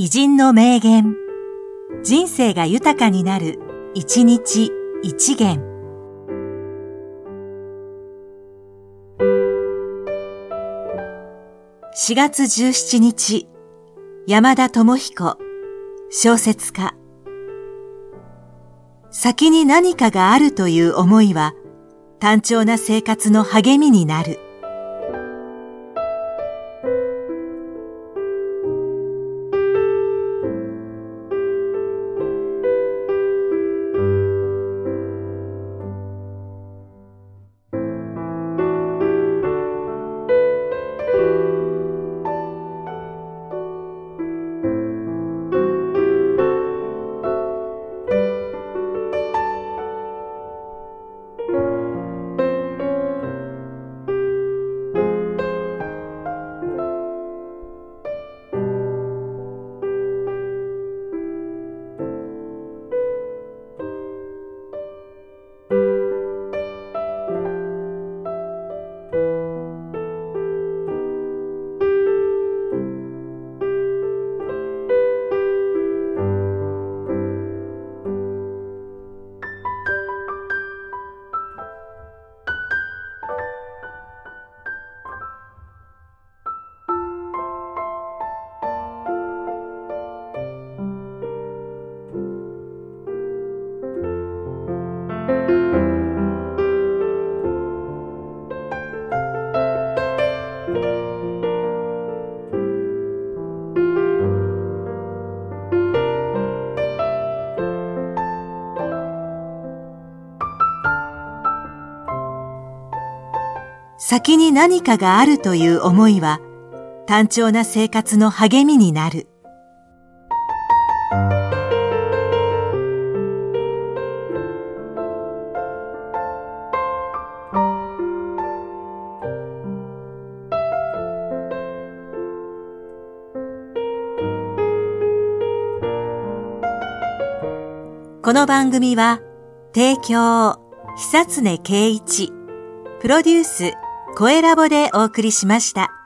偉人の名言。人生が豊かになる、一日一元。4月17日、山田智彦、小説家。先に何かがあるという思いは、単調な生活の励みになる。先に何かがあるという思いは単調な生活の励みになる。この番組は提供久常圭一プロデュース声ラボでお送りしました。